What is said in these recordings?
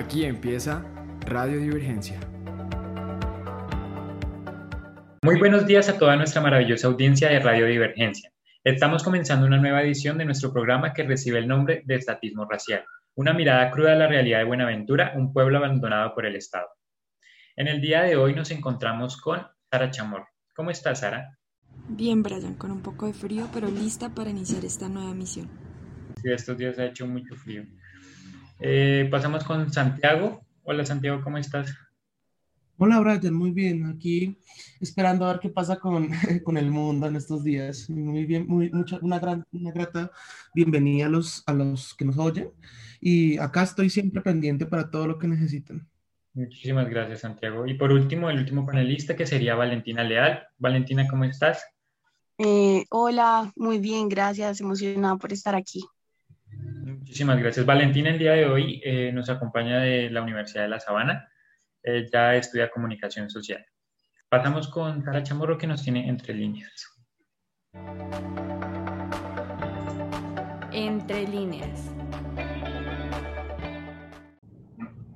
Aquí empieza Radio Divergencia. Muy buenos días a toda nuestra maravillosa audiencia de Radio Divergencia. Estamos comenzando una nueva edición de nuestro programa que recibe el nombre de Estatismo Racial, una mirada cruda a la realidad de Buenaventura, un pueblo abandonado por el Estado. En el día de hoy nos encontramos con Sara Chamor. ¿Cómo estás, Sara? Bien, Brian, con un poco de frío, pero lista para iniciar esta nueva misión. Sí, estos días ha hecho mucho frío. Eh, pasamos con Santiago. Hola, Santiago, ¿cómo estás? Hola Brian, muy bien. Aquí esperando a ver qué pasa con, con el mundo en estos días. Muy bien, muy, mucha, una, gran, una grata bienvenida a los, a los que nos oyen. Y acá estoy siempre pendiente para todo lo que necesiten. Muchísimas gracias, Santiago. Y por último, el último panelista que sería Valentina Leal. Valentina, ¿cómo estás? Eh, hola, muy bien, gracias. Emocionada por estar aquí. Muchísimas gracias. Valentina, el día de hoy eh, nos acompaña de la Universidad de La Sabana ella estudia comunicación social. Pasamos con Sara Chamorro que nos tiene entre líneas. Entre líneas.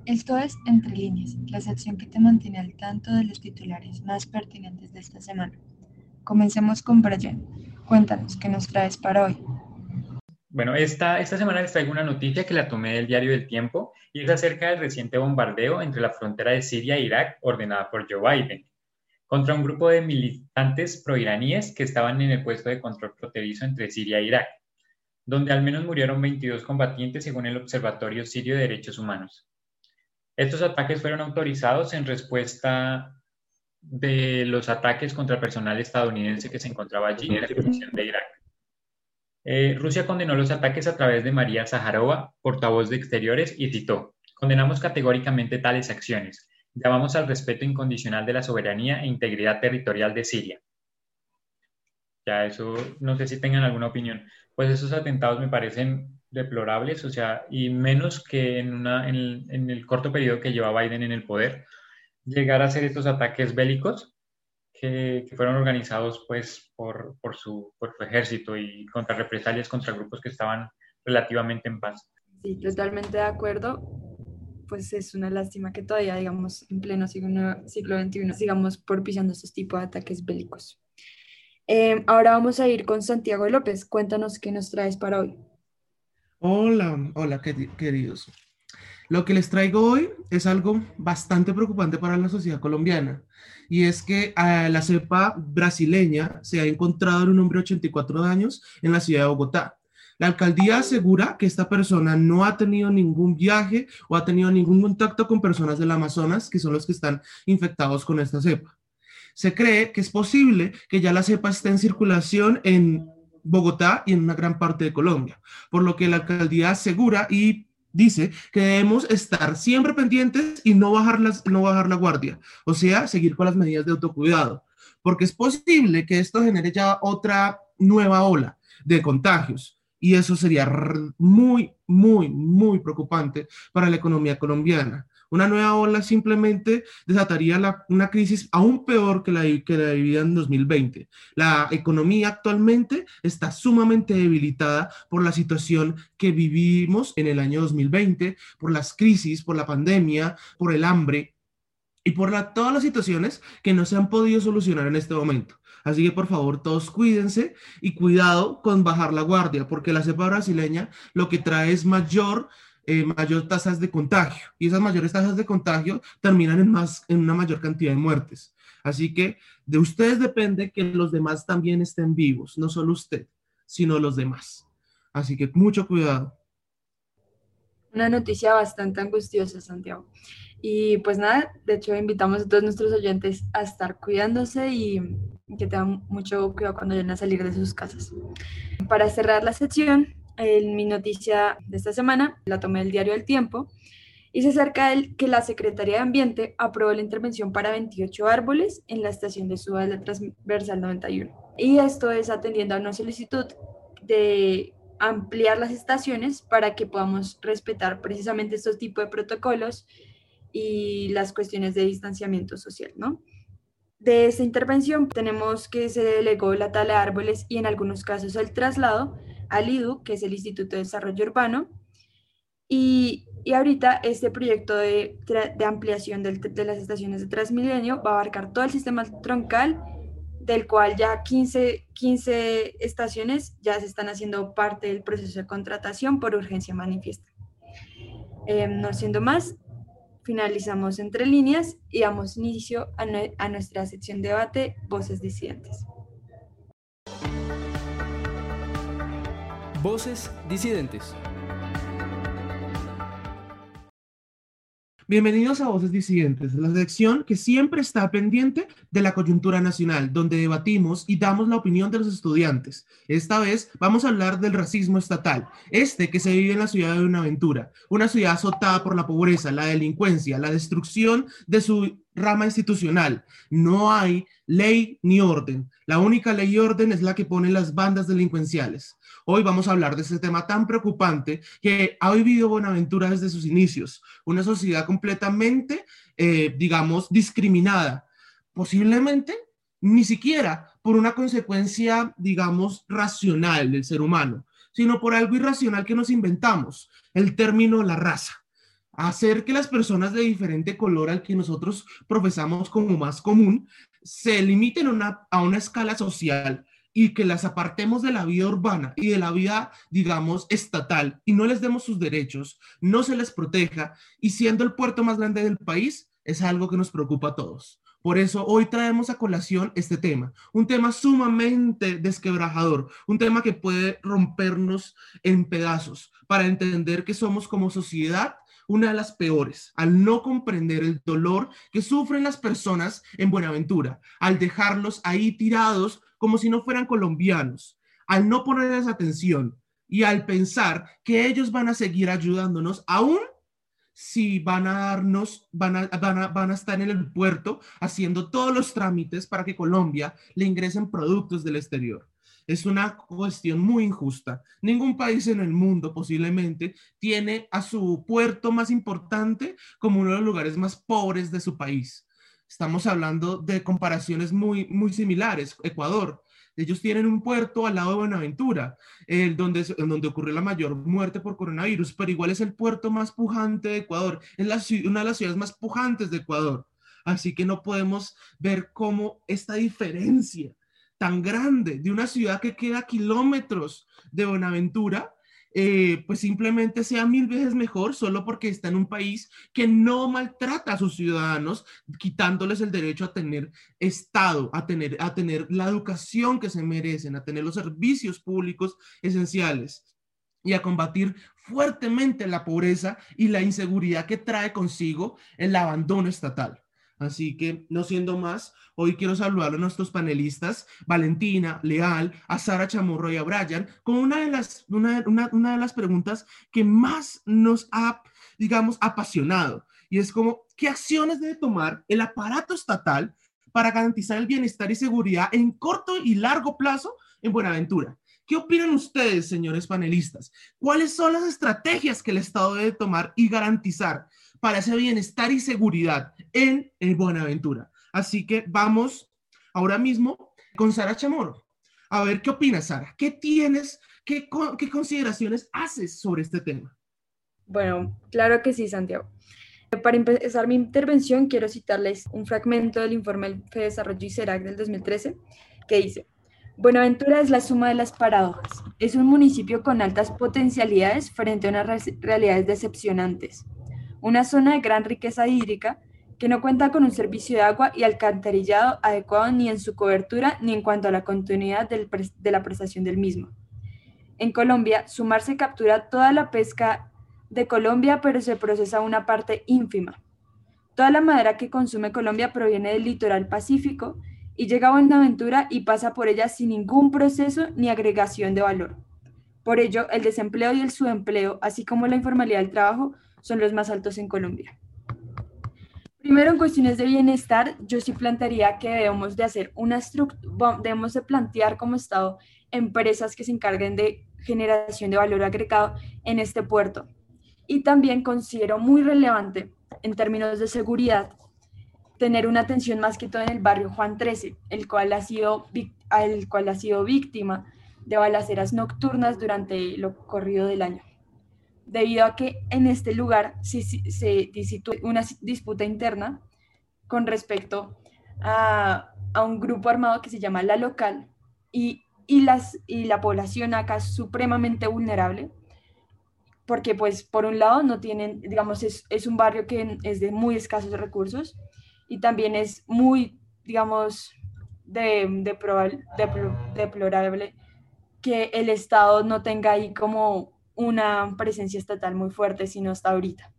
Esto es Entre líneas, la sección que te mantiene al tanto de los titulares más pertinentes de esta semana. Comencemos con Brian. Cuéntanos, ¿qué nos traes para hoy? Bueno, esta, esta semana les traigo una noticia que la tomé del diario del Tiempo y es acerca del reciente bombardeo entre la frontera de Siria e Irak ordenada por Joe Biden contra un grupo de militantes proiraníes que estaban en el puesto de control fronterizo entre Siria e Irak, donde al menos murieron 22 combatientes según el Observatorio Sirio de Derechos Humanos. Estos ataques fueron autorizados en respuesta de los ataques contra el personal estadounidense que se encontraba allí en la de Irak. Eh, Rusia condenó los ataques a través de María Zaharova, portavoz de Exteriores, y citó, condenamos categóricamente tales acciones. Llamamos al respeto incondicional de la soberanía e integridad territorial de Siria. Ya eso, no sé si tengan alguna opinión. Pues esos atentados me parecen deplorables, o sea, y menos que en, una, en el corto periodo que lleva Biden en el poder, llegar a hacer estos ataques bélicos que, fueron organizados pues por, por, su, por su ejército y contra represalias contra grupos que estaban relativamente en paz. Sí, totalmente de acuerdo. Pues es una lástima que todavía, digamos, en pleno siglo, siglo XXI sigamos propiciando estos tipos de ataques bélicos. Eh, ahora vamos a ir con Santiago López. Cuéntanos qué nos traes para hoy. Hola, hola queridos. Lo que les traigo hoy es algo bastante preocupante para la sociedad colombiana y es que la cepa brasileña se ha encontrado en un hombre de 84 años en la ciudad de Bogotá. La alcaldía asegura que esta persona no ha tenido ningún viaje o ha tenido ningún contacto con personas del Amazonas, que son los que están infectados con esta cepa. Se cree que es posible que ya la cepa esté en circulación en Bogotá y en una gran parte de Colombia, por lo que la alcaldía asegura y dice que debemos estar siempre pendientes y no bajar, las, no bajar la guardia, o sea, seguir con las medidas de autocuidado, porque es posible que esto genere ya otra nueva ola de contagios y eso sería muy, muy, muy preocupante para la economía colombiana. Una nueva ola simplemente desataría una crisis aún peor que la, que la vivida en 2020. La economía actualmente está sumamente debilitada por la situación que vivimos en el año 2020, por las crisis, por la pandemia, por el hambre y por todas las situaciones que no se han podido solucionar en este momento. Así que por favor todos cuídense y cuidado con bajar la guardia, porque la cepa brasileña lo que trae es mayor eh, tasas de contagio y esas mayores tasas de contagio terminan en, más, en una mayor cantidad de muertes. Así que de ustedes depende que los demás también estén vivos, no solo usted, sino los demás. Así que mucho cuidado. Una noticia bastante angustiosa, Santiago. Y pues nada, de hecho invitamos a todos nuestros oyentes a estar cuidándose y que tengan mucho cuidado cuando vayan a salir de sus casas. Para cerrar la sección, en mi noticia de esta semana, la tomé del diario El Tiempo, y se acerca de que la Secretaría de Ambiente aprobó la intervención para 28 árboles en la estación de suba de la Transversal 91. Y esto es atendiendo a una solicitud de ampliar las estaciones para que podamos respetar precisamente estos tipos de protocolos y las cuestiones de distanciamiento social, ¿no? De esta intervención tenemos que se delegó la tala de árboles y en algunos casos el traslado al IDU, que es el Instituto de Desarrollo Urbano, Y, y ahorita este proyecto de, de ampliación del, de las estaciones de Transmilenio va a abarcar todo el sistema troncal, del cual ya 15, 15 estaciones ya se están haciendo parte del proceso de contratación por urgencia manifiesta. Eh, no siendo más, finalizamos entre líneas y damos inicio a, a nuestra sección de debate Voces Disidentes. Voces Disidentes. Bienvenidos a Voces Disidentes, la sección que siempre está pendiente de la coyuntura nacional, donde debatimos y damos la opinión de los estudiantes. Esta vez vamos a hablar del racismo estatal, este que se vive en la ciudad de Buenaventura, una ciudad azotada por la pobreza, la delincuencia, la destrucción de su rama institucional. No hay ley ni orden. La única ley y orden es la que ponen las bandas delincuenciales. Hoy vamos a hablar de este tema tan preocupante que ha vivido Buenaventura desde sus inicios, una sociedad completamente, eh, digamos, discriminada, posiblemente ni siquiera por una consecuencia, digamos, racional del ser humano, sino por algo irracional que nos inventamos, el término la raza hacer que las personas de diferente color al que nosotros profesamos como más común se limiten a una escala social y que las apartemos de la vida urbana y de la vida, digamos, estatal y no les demos sus derechos, no se les proteja y siendo el puerto más grande del país, es algo que nos preocupa a todos. Por eso hoy traemos a colación este tema, un tema sumamente desquebrajador, un tema que puede rompernos en pedazos para entender que somos como sociedad una de las peores, al no comprender el dolor que sufren las personas en Buenaventura, al dejarlos ahí tirados como si no fueran colombianos, al no ponerles atención y al pensar que ellos van a seguir ayudándonos aún si van a darnos, van a, van, a, van a estar en el puerto haciendo todos los trámites para que Colombia le ingresen productos del exterior. Es una cuestión muy injusta. Ningún país en el mundo posiblemente tiene a su puerto más importante como uno de los lugares más pobres de su país. Estamos hablando de comparaciones muy, muy similares. Ecuador, ellos tienen un puerto al lado de Buenaventura, el donde, donde ocurrió la mayor muerte por coronavirus, pero igual es el puerto más pujante de Ecuador, es una de las ciudades más pujantes de Ecuador. Así que no podemos ver cómo esta diferencia tan grande de una ciudad que queda kilómetros de Buenaventura, eh, pues simplemente sea mil veces mejor solo porque está en un país que no maltrata a sus ciudadanos, quitándoles el derecho a tener Estado, a tener, a tener la educación que se merecen, a tener los servicios públicos esenciales y a combatir fuertemente la pobreza y la inseguridad que trae consigo el abandono estatal. Así que, no siendo más, hoy quiero saludar a nuestros panelistas, Valentina, Leal, a Sara Chamorro y a Brian, con una de las, una, una, de las preguntas que más nos ha, digamos, apasionado. Y es como, ¿qué acciones debe tomar el aparato estatal para garantizar el bienestar y seguridad en corto y largo plazo en Buenaventura? ¿Qué opinan ustedes, señores panelistas? ¿Cuáles son las estrategias que el Estado debe tomar y garantizar para ese bienestar y seguridad en el Buenaventura. Así que vamos ahora mismo con Sara Chamorro. A ver, ¿qué opinas, Sara? ¿Qué tienes, qué, consideraciones haces sobre este tema? Bueno, claro que sí, Santiago. Para empezar mi intervención, quiero citarles un fragmento del informe del Desarrollo y CERAC del 2013 que dice, Buenaventura es la suma de las paradojas. Es un municipio con altas potencialidades frente a unas realidades decepcionantes una zona de gran riqueza hídrica que no cuenta con un servicio de agua y alcantarillado adecuado ni en su cobertura ni en cuanto a la continuidad de la prestación del mismo. En Colombia, sumarse captura toda la pesca de Colombia, pero se procesa una parte ínfima. Toda la madera que consume Colombia proviene del litoral pacífico y llega a Buenaventura y pasa por ella sin ningún proceso ni agregación de valor. Por ello, el desempleo y el subempleo, así como la informalidad del trabajo, son los más altos en Colombia. Primero, en cuestiones de bienestar, yo sí plantearía que debemos de hacer una debemos de plantear como Estado empresas que se encarguen de generación de valor agregado en este puerto. Y también considero muy relevante en términos de seguridad tener una atención más que todo en el barrio Juan 13, el cual ha sido, el cual ha sido víctima de balaceras nocturnas durante lo corrido del año. Debido a que en este lugar se, se, una disputa interna con respecto a, a, un grupo armado que se llama La Local y, y, las, y la población acá es supremamente vulnerable porque pues por un lado no tienen, digamos, es, es un barrio que es de muy escasos recursos y también es muy, digamos, de, de, deplorable que el Estado no tenga ahí como una presencia estatal muy fuerte, sino hasta ahorita.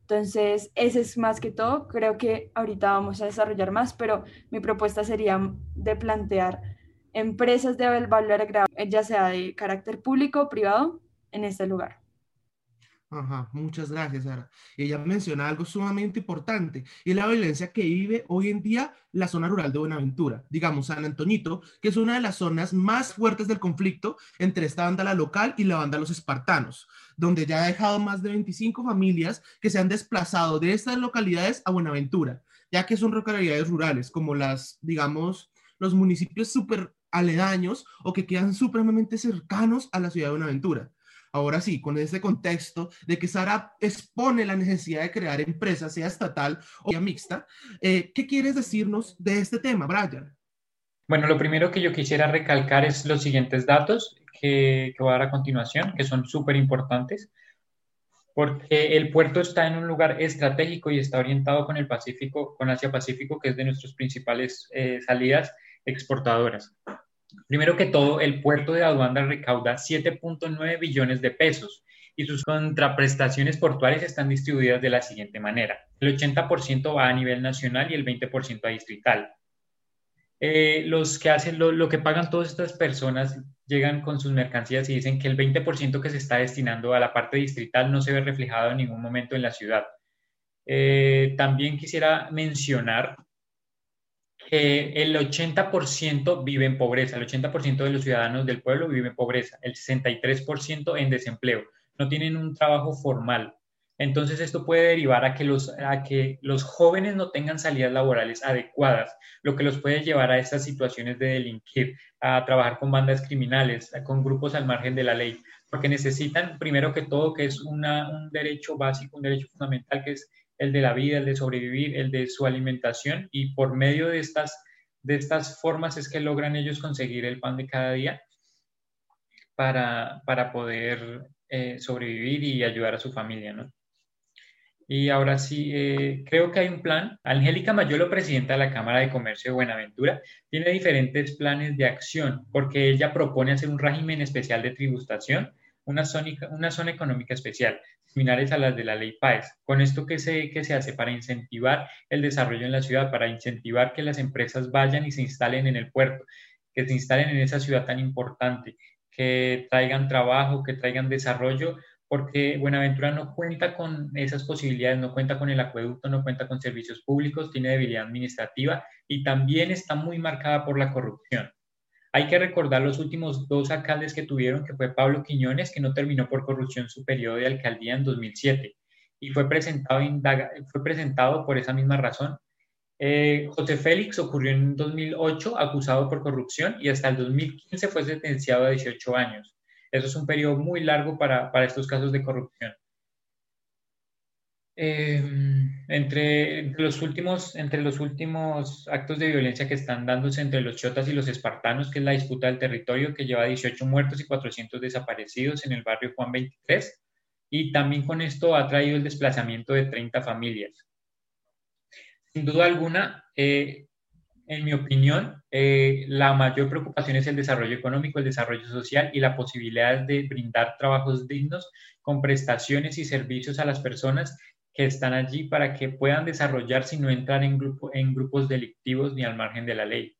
Entonces, ese es más que todo. Creo que ahorita vamos a desarrollar más, pero mi propuesta sería de plantear empresas de valor agregado, ya sea de carácter público o privado, en este lugar. Muchas gracias, Sara. Ella menciona algo sumamente importante y la violencia que vive hoy en día la zona rural de Buenaventura, digamos San Antonito, que es una de las zonas más fuertes del conflicto entre esta banda la local y la banda los espartanos, donde ya ha dejado más de 25 familias que se han desplazado de estas localidades a Buenaventura, ya que son localidades rurales, como las, digamos, los municipios súper aledaños o que quedan supremamente cercanos a la ciudad de Buenaventura. Ahora sí, con ese contexto de que Sara expone la necesidad de crear empresas, sea estatal o mixta, eh, ¿qué quieres decirnos de este tema, Brian? Bueno, lo primero que yo quisiera recalcar es los siguientes datos que, que voy a dar a continuación, que son súper importantes, porque el puerto está en un lugar estratégico y está orientado con el Pacífico, con Asia Pacífico, que es de nuestras principales eh, salidas exportadoras. Primero que todo, el puerto de Aduanda recauda 7.9 billones de pesos y sus contraprestaciones portuarias están distribuidas de la siguiente manera. El 80% va a nivel nacional y el 20% a distrital. Eh, los que hacen lo, que pagan todas estas personas llegan con sus mercancías y dicen que el 20% que se está destinando a la parte distrital no se ve reflejado en ningún momento en la ciudad. Eh, también quisiera mencionar que el 80% vive en pobreza, el 80% de los ciudadanos del pueblo vive en pobreza, el 63% en desempleo, no tienen un trabajo formal. Entonces esto puede derivar a que, los, a que los jóvenes no tengan salidas laborales adecuadas, lo que los puede llevar a estas situaciones de delinquir, a trabajar con bandas criminales, con grupos al margen de la ley, porque necesitan, primero que todo, que es un derecho básico, un derecho fundamental, que es el de la vida, el de sobrevivir, el de su alimentación y por medio de estas, de estas formas es que logran ellos conseguir el pan de cada día para, para poder eh, sobrevivir y ayudar a su familia, ¿no? Y ahora sí, eh, creo que hay un plan. Angélica Mayolo, presidenta de la Cámara de Comercio de Buenaventura, tiene diferentes planes de acción porque ella propone hacer un régimen especial de tributación, una zona, una zona económica especial, similares a las de la ley PAES. ¿Con esto qué se, qué se hace? Para incentivar el desarrollo en la ciudad, para incentivar que las empresas vayan y se instalen en el puerto, que se instalen en esa ciudad tan importante, que traigan trabajo, que traigan desarrollo, porque Buenaventura no cuenta con esas posibilidades, no cuenta con el acueducto, no cuenta con servicios públicos, tiene debilidad administrativa y también está muy marcada por la corrupción. Hay que recordar los últimos dos alcaldes que tuvieron, que fue Pablo Quiñones, que no terminó por corrupción su periodo de alcaldía en 2007 y fue presentado, fue presentado por esa misma razón. Eh, José Félix ocurrió en 2008 acusado por corrupción y hasta el 2015 fue sentenciado a 18 años. Eso es un periodo muy largo para, para estos casos de corrupción. Em, entre, los últimos, entre los últimos actos de violencia que están dándose entre los chotas y los espartanos, que es la disputa del territorio que lleva 18 muertos y 400 desaparecidos en el barrio Juan 23, y también con esto ha traído el desplazamiento de 30 familias. Sin duda alguna, eh, en mi opinión, eh, la mayor preocupación es el desarrollo económico, el desarrollo social y la posibilidad de brindar trabajos dignos con prestaciones y servicios a las personas que están allí para que puedan desarrollarse y no entrar en, grupo, en grupos delictivos ni al margen de la ley.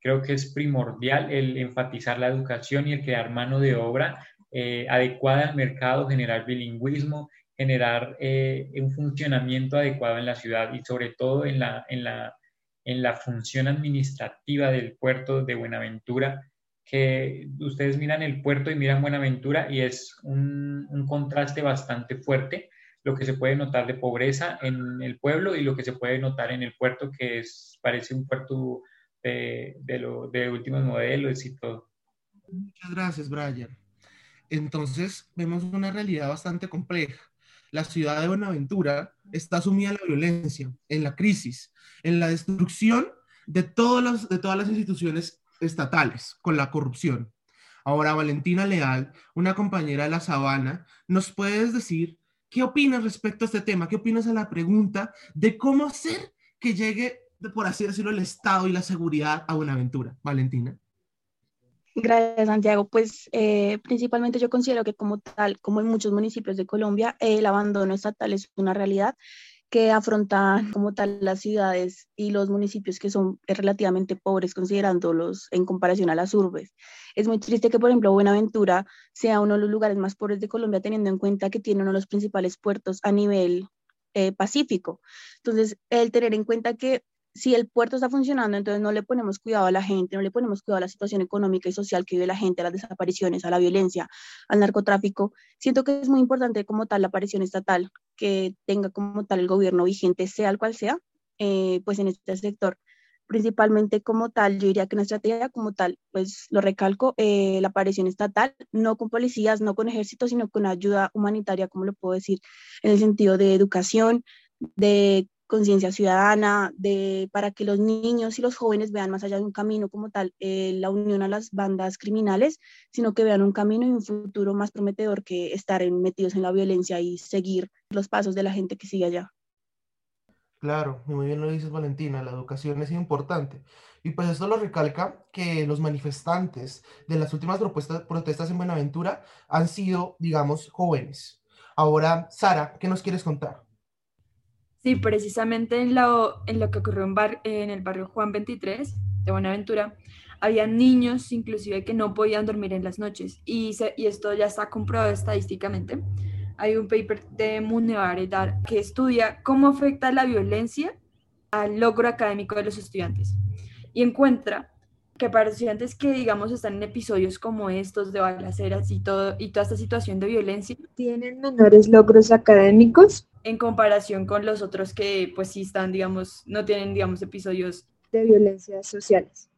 Creo que es primordial el enfatizar la educación y el crear mano de obra eh, adecuada al mercado, generar bilingüismo, generar eh, un funcionamiento adecuado en la ciudad y sobre todo en la, en la, en la función administrativa del puerto de Buenaventura, que ustedes miran el puerto y miran Buenaventura y es un, un contraste bastante fuerte lo que se puede notar de pobreza en el pueblo y lo que se puede notar en el puerto, que es, parece un puerto de, de, lo, de últimos modelos y todo. Muchas gracias, Brian. entonces vemos una realidad bastante compleja. La ciudad de Buenaventura está sumida en la violencia, en la crisis, en la destrucción de, todas de todas las instituciones estatales con la corrupción. Ahora, Valentina Leal, una compañera de la Sabana, ¿nos puedes decir qué opinas respecto a este tema? ¿Qué opinas a la pregunta de cómo hacer que llegue, por así decirlo, el Estado y la seguridad a Buenaventura? Valentina. Gracias, Santiago. Pues eh, principalmente yo considero que como tal, como en muchos municipios de Colombia, el abandono estatal es una realidad que afrontan como tal las ciudades y los municipios que son relativamente pobres considerándolos en comparación a las urbes. Es muy triste que, por ejemplo, Buenaventura sea uno de los lugares más pobres de Colombia, teniendo en cuenta que tiene uno de los principales puertos a nivel eh, pacífico. Entonces, el tener en cuenta que si el puerto está funcionando, entonces no le ponemos cuidado a la gente, no le ponemos cuidado a la situación económica y social que vive la gente, a las desapariciones, a la violencia, al narcotráfico. Siento que es muy importante como tal la aparición estatal, que tenga como tal el gobierno vigente, sea el cual sea, eh, pues en este sector. Principalmente como tal, yo diría que una estrategia como tal, pues lo recalco, eh, la aparición estatal, no con policías, no con ejércitos, sino con ayuda humanitaria, como lo puedo decir, en el sentido de educación, de conciencia ciudadana, de, para que los niños y los jóvenes vean más allá de un camino como tal, eh, la unión a las bandas criminales, sino que vean un camino y un futuro más prometedor que estar metidos en la violencia y seguir los pasos de la gente que sigue allá. Claro, muy bien lo dices Valentina, la educación es importante. Y pues esto lo recalca que los manifestantes de las últimas protestas en Buenaventura han sido, digamos, jóvenes. Ahora, Sara, ¿qué nos quieres contar? Sí, precisamente en lo, en lo que ocurrió en, el barrio Juan 23 de Buenaventura, había niños inclusive que no podían dormir en las noches y, y esto ya está comprobado estadísticamente. Hay un paper de Munevaredar que estudia cómo afecta la violencia al logro académico de los estudiantes y encuentra que para estudiantes que, digamos, están en episodios como estos de balaceras y, todo, y toda esta situación de violencia, tienen menores logros académicos en comparación con los otros que, pues, sí están, digamos, no tienen, digamos, episodios de violencia sociales.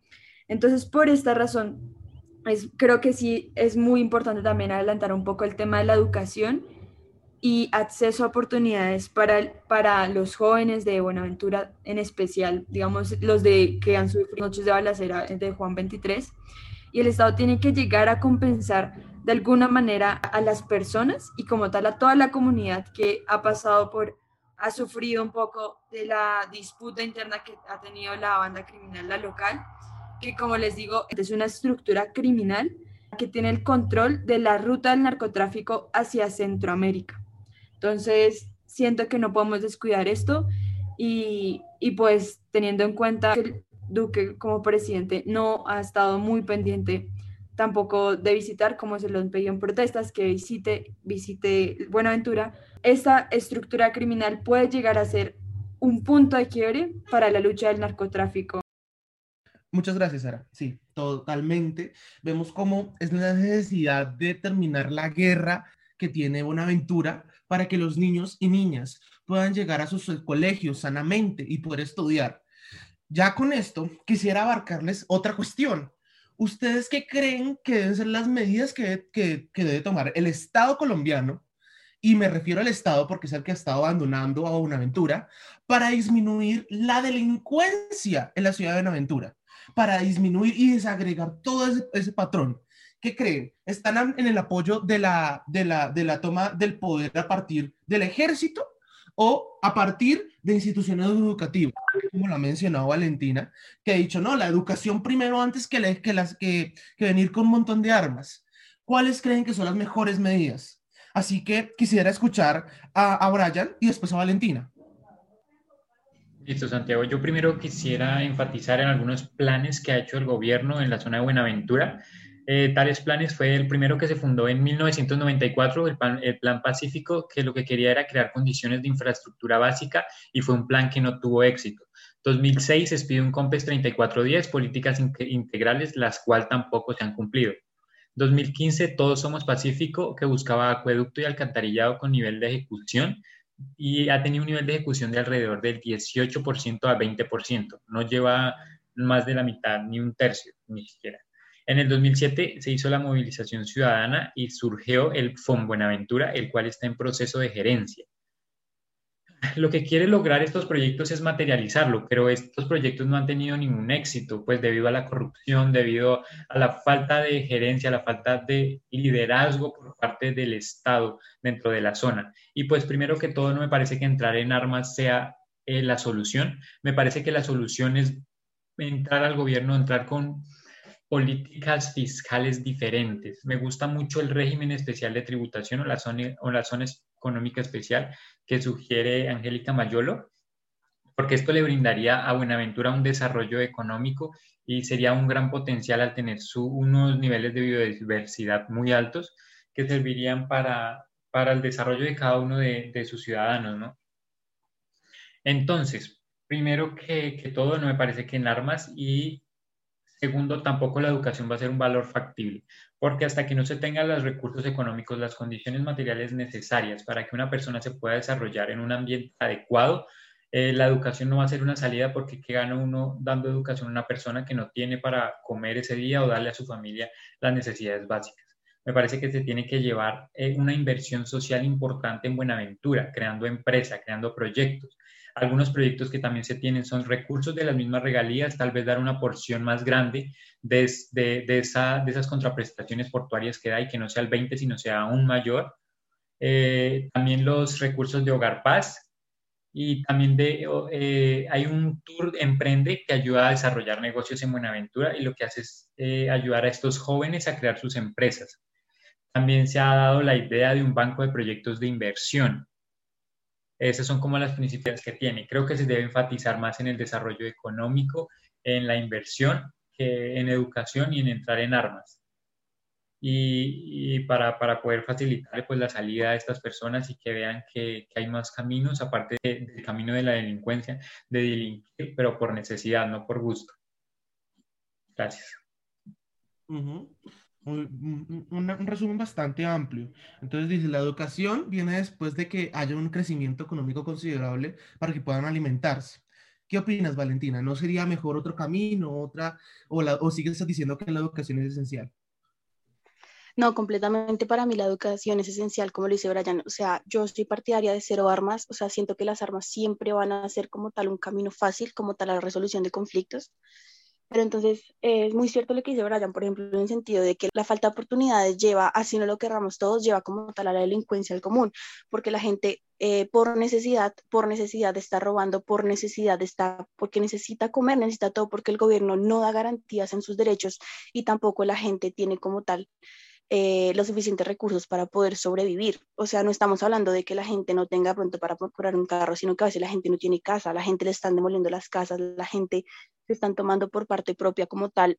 Entonces, por esta razón, es, creo que sí es muy importante también adelantar un poco el tema de la educación y acceso a oportunidades para, para los jóvenes de Buenaventura, en especial, digamos, los de que han sufrido noches de balacera de Juan 23. Y el Estado tiene que llegar a compensar de alguna manera a las personas y como tal a toda la comunidad que ha pasado por, ha sufrido un poco de la disputa interna que ha tenido la banda criminal, la local, que como les digo, es una estructura criminal que tiene el control de la ruta del narcotráfico hacia Centroamérica. Entonces, siento que no podemos descuidar esto y, y pues teniendo en cuenta que Duque como presidente no ha estado muy pendiente tampoco de visitar, como se lo pedido en protestas, que visite, visite Buenaventura, esta estructura criminal puede llegar a ser un punto de quiebre para la lucha del narcotráfico. Muchas gracias, Sara. Sí, totalmente. Vemos cómo es la necesidad de terminar la guerra que tiene Buenaventura para que los niños y niñas puedan llegar a sus colegios sanamente y poder estudiar. Ya con esto, quisiera abarcarles otra cuestión. ¿Ustedes qué creen que deben ser las medidas que, que, que debe tomar el Estado colombiano? Y me refiero al Estado porque es el que ha estado abandonando a Buenaventura para disminuir la delincuencia en la ciudad de Buenaventura, para disminuir y desagregar todo ese, ese patrón. ¿Qué creen? ¿Están en el apoyo de la, de, la, de la toma del poder a partir del ejército o a partir de instituciones educativas? Como lo ha mencionado Valentina, que ha dicho, no, la educación primero antes que, que, las, que, que venir con un montón de armas. ¿Cuáles creen que son las mejores medidas? Así que quisiera escuchar a, a Brian y después a Valentina. Listo, Santiago. Yo primero quisiera enfatizar en algunos planes que ha hecho el gobierno en la zona de Buenaventura eh, tales planes fue el primero que se fundó en 1994, el plan, Pacífico, que lo que quería era crear condiciones de infraestructura básica y fue un plan que no tuvo éxito. 2006 se expidió un COMPES 3410, políticas integrales, las cuales tampoco se han cumplido. 2015 Todos Somos Pacífico, que buscaba acueducto y alcantarillado con nivel de ejecución y ha tenido un nivel de ejecución de alrededor del 18% a 20%. No lleva más de la mitad, ni un tercio, ni siquiera. En el 2007 se hizo la movilización ciudadana y surgió el FON Buenaventura, el cual está en proceso de gerencia. Lo que quiere lograr estos proyectos es materializarlo, pero estos proyectos no han tenido ningún éxito, pues debido a la corrupción, debido a la falta de gerencia, a la falta de liderazgo por parte del Estado dentro de la zona. Y pues primero que todo, no me parece que entrar en armas sea eh, la solución. Me parece que la solución es entrar al gobierno, entrar con políticas fiscales diferentes. Me gusta mucho el régimen especial de tributación o la zona, o la zona económica especial que sugiere Angélica Mayolo, porque esto le brindaría a Buenaventura un desarrollo económico y sería un gran potencial al tener su, unos niveles de biodiversidad muy altos que servirían para, para el desarrollo de cada uno de, de sus ciudadanos, ¿no? Entonces, primero que, que todo, no me parece que en armas y Segundo, tampoco la educación va a ser un valor factible, porque hasta que no se tengan los recursos económicos, las condiciones materiales necesarias para que una persona se pueda desarrollar en un ambiente adecuado, eh, la educación no va a ser una salida porque ¿qué gana uno dando educación a una persona que no tiene para comer ese día o darle a su familia las necesidades básicas? Me parece que se tiene que llevar eh, una inversión social importante en Buenaventura, creando empresa, creando proyectos, algunos proyectos que también se tienen son recursos de las mismas regalías, tal vez dar una porción más grande de, de, esa, de esas contraprestaciones portuarias que da y que no sea el 20, sino sea aún mayor. Eh, también los recursos de Hogar Paz y también de, eh, hay un tour Emprende que ayuda a desarrollar negocios en Buenaventura y lo que hace es eh, ayudar a estos jóvenes a crear sus empresas. También se ha dado la idea de un banco de proyectos de inversión esas son como las principales que tiene. Creo que se debe enfatizar más en el desarrollo económico, en la inversión, que en educación y en entrar en armas. Y, para, para, poder facilitar pues, la salida de estas personas y que vean que, que hay más caminos, aparte del camino de la delincuencia, de delinquir, pero por necesidad, no por gusto. Gracias un, resumen bastante amplio. Entonces dice, la educación viene después de que haya un crecimiento económico considerable para que puedan alimentarse. ¿Qué opinas, Valentina? ¿No sería mejor otro camino, otra, o, la, o sigues diciendo que la educación es esencial? No, completamente para mí la educación es esencial, como lo dice Brian. O sea, yo soy partidaria de cero armas, o sea, siento que las armas siempre van a ser como tal un camino fácil, como tal la resolución de conflictos. Pero entonces eh, es muy cierto lo que dice Brian, por ejemplo, en el sentido de que la falta de oportunidades lleva, así no lo querramos todos, lleva como tal a la delincuencia al común, porque la gente eh, por necesidad, por necesidad está robando, por necesidad está, porque necesita comer, necesita todo, porque el gobierno no da garantías en sus derechos y tampoco la gente tiene como tal eh, los suficientes recursos para poder sobrevivir. O sea, no estamos hablando de que la gente no tenga pronto para comprar un carro, sino que a veces la gente no tiene casa, la gente le están demoliendo las casas, la gente se están tomando por parte propia como tal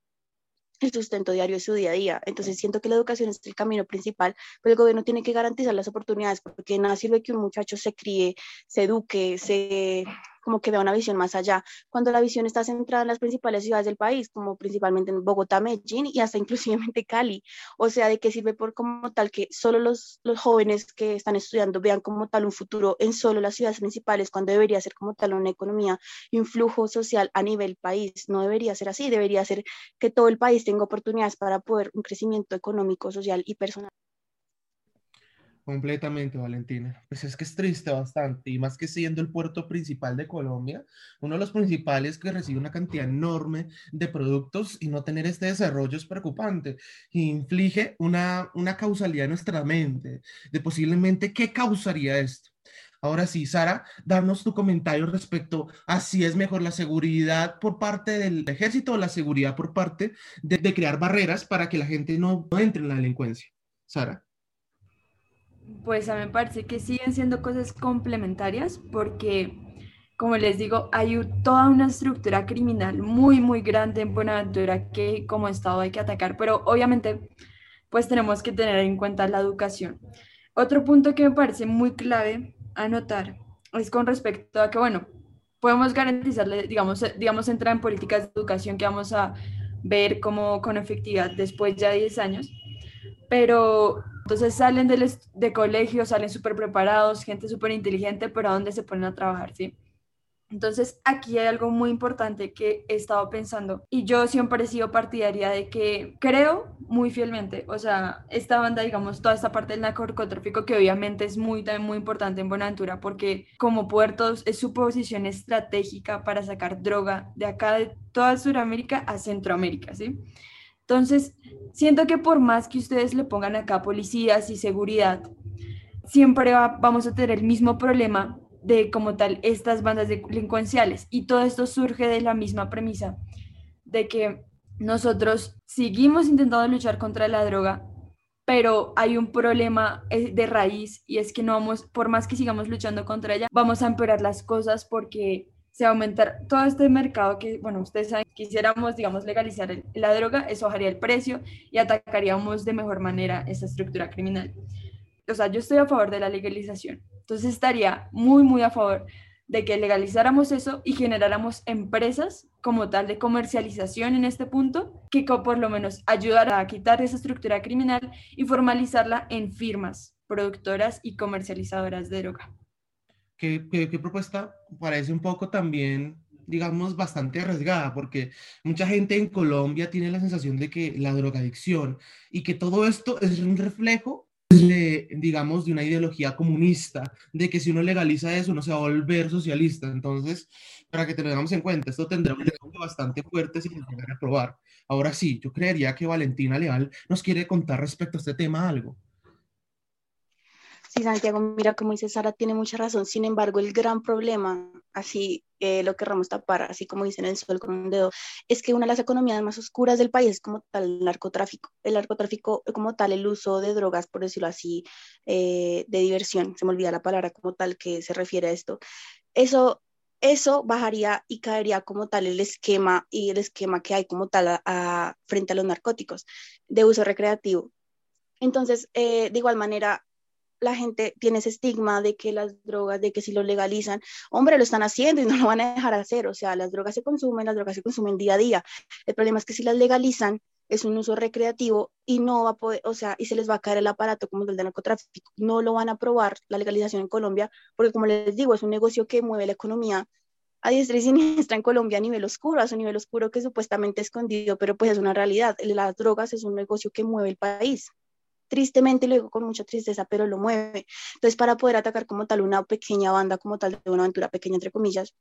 el sustento diario de su día a día. Entonces siento que la educación es el camino principal, pero el gobierno tiene que garantizar las oportunidades porque nada sirve que un muchacho se críe, se eduque, se como que vea una visión más allá, cuando la visión está centrada en las principales ciudades del país, como principalmente en Bogotá, Medellín y hasta inclusivamente Cali. O sea, ¿de qué sirve por como tal que solo los, los jóvenes que están estudiando vean como tal un futuro en solo las ciudades principales, cuando debería ser como tal una economía y un flujo social a nivel país? No debería ser así, debería ser que todo el país tenga oportunidades para poder un crecimiento económico, social y personal. Completamente, Valentina. Pues es que es triste bastante, y más que siendo el puerto principal de Colombia, uno de los principales que recibe una cantidad enorme de productos y no tener este desarrollo es preocupante. inflige una, una causalidad en nuestra mente de posiblemente qué causaría esto. Ahora sí, Sara, darnos tu comentario respecto a si es mejor la seguridad por parte del ejército o la seguridad por parte de crear barreras para que la gente no entre en la delincuencia. Sara. Pues a mí me parece que siguen siendo cosas complementarias porque, como les digo, hay toda una estructura criminal muy, muy grande en Buenaventura que como Estado hay que atacar, pero obviamente pues tenemos que tener en cuenta la educación. Otro punto que me parece muy clave anotar es con respecto a que, bueno, podemos garantizarle, digamos, digamos entrar en políticas de educación que vamos a ver como con efectividad después ya de 10 años, pero entonces salen de, de colegio, salen súper preparados, gente súper inteligente, pero ¿a dónde se ponen a trabajar? ¿sí? Entonces, aquí hay algo muy importante que he estado pensando y yo siempre he sido partidaria de que creo muy fielmente, o sea, esta banda, digamos, toda esta parte del narcotráfico que obviamente es muy, también muy importante en Buenaventura porque como puertos es su posición estratégica para sacar droga de acá de toda Sudamérica a Centroamérica, ¿sí? Entonces, siento que por más que ustedes le pongan acá policías y seguridad, siempre vamos a tener el mismo problema de como tal estas bandas delincuenciales. Y todo esto surge de la misma premisa de que nosotros seguimos intentando luchar contra la droga, pero hay un problema eh, de raíz y es que no vamos, por más que sigamos luchando contra ella, vamos a empeorar las cosas porque se va aumentar todo este mercado que, bueno, ustedes saben, quisiéramos, digamos, legalizar la droga, eso bajaría el precio y atacaríamos de mejor manera esta estructura criminal. O sea, yo estoy a favor de la legalización, entonces estaría muy, muy a favor de que legalizáramos eso y generáramos empresas como tal de comercialización en este punto, que por lo menos ayudara a quitar esa estructura criminal y formalizarla en firmas productoras y comercializadoras de droga. ¿Qué, qué, propuesta parece un poco también, digamos, bastante arriesgada? Porque mucha gente en Colombia tiene la sensación de que la drogadicción y que todo esto es un reflejo de, digamos, de una ideología comunista, de que si uno legaliza eso, uno se va a volver socialista. Entonces, para que te lo tengamos en cuenta, esto tendrá un efecto bastante fuerte si se llegara a aprobar. Ahora sí, yo creería que Valentina Leal nos quiere contar respecto a este tema algo. Sí, Santiago, mira, como dice Sara, tiene mucha razón. Sin embargo, el gran problema, así eh, lo querramos tapar, así como dicen el sol con un dedo, es que una de las economías más oscuras del país es como tal el narcotráfico. El narcotráfico, como tal, el uso de drogas, por decirlo así, eh, de diversión, se me olvida la palabra como tal que se refiere a esto. Eso eso bajaría y caería como tal el esquema y el esquema que hay como tal frente a los narcóticos de uso recreativo. Entonces, eh, de igual manera, la gente tiene ese estigma de que las drogas, de que si lo legalizan, hombre, lo están haciendo y no lo van a dejar hacer. O sea, las drogas se consumen, las drogas se consumen día a día. El problema es que si las legalizan, es un uso recreativo y no va a poder, o sea, y se les va a caer el aparato como el del narcotráfico. No lo van a aprobar la legalización en Colombia, porque como les digo, es un negocio que mueve la economía a diestra y siniestra en Colombia a nivel oscuro, es un nivel oscuro que supuestamente escondido, pero pues es una realidad. Las drogas es un negocio que mueve el país tristemente, lo digo con mucha tristeza, pero lo mueve. Entonces, para poder atacar como tal una pequeña banda, como tal de una aventura pequeña, entre comillas,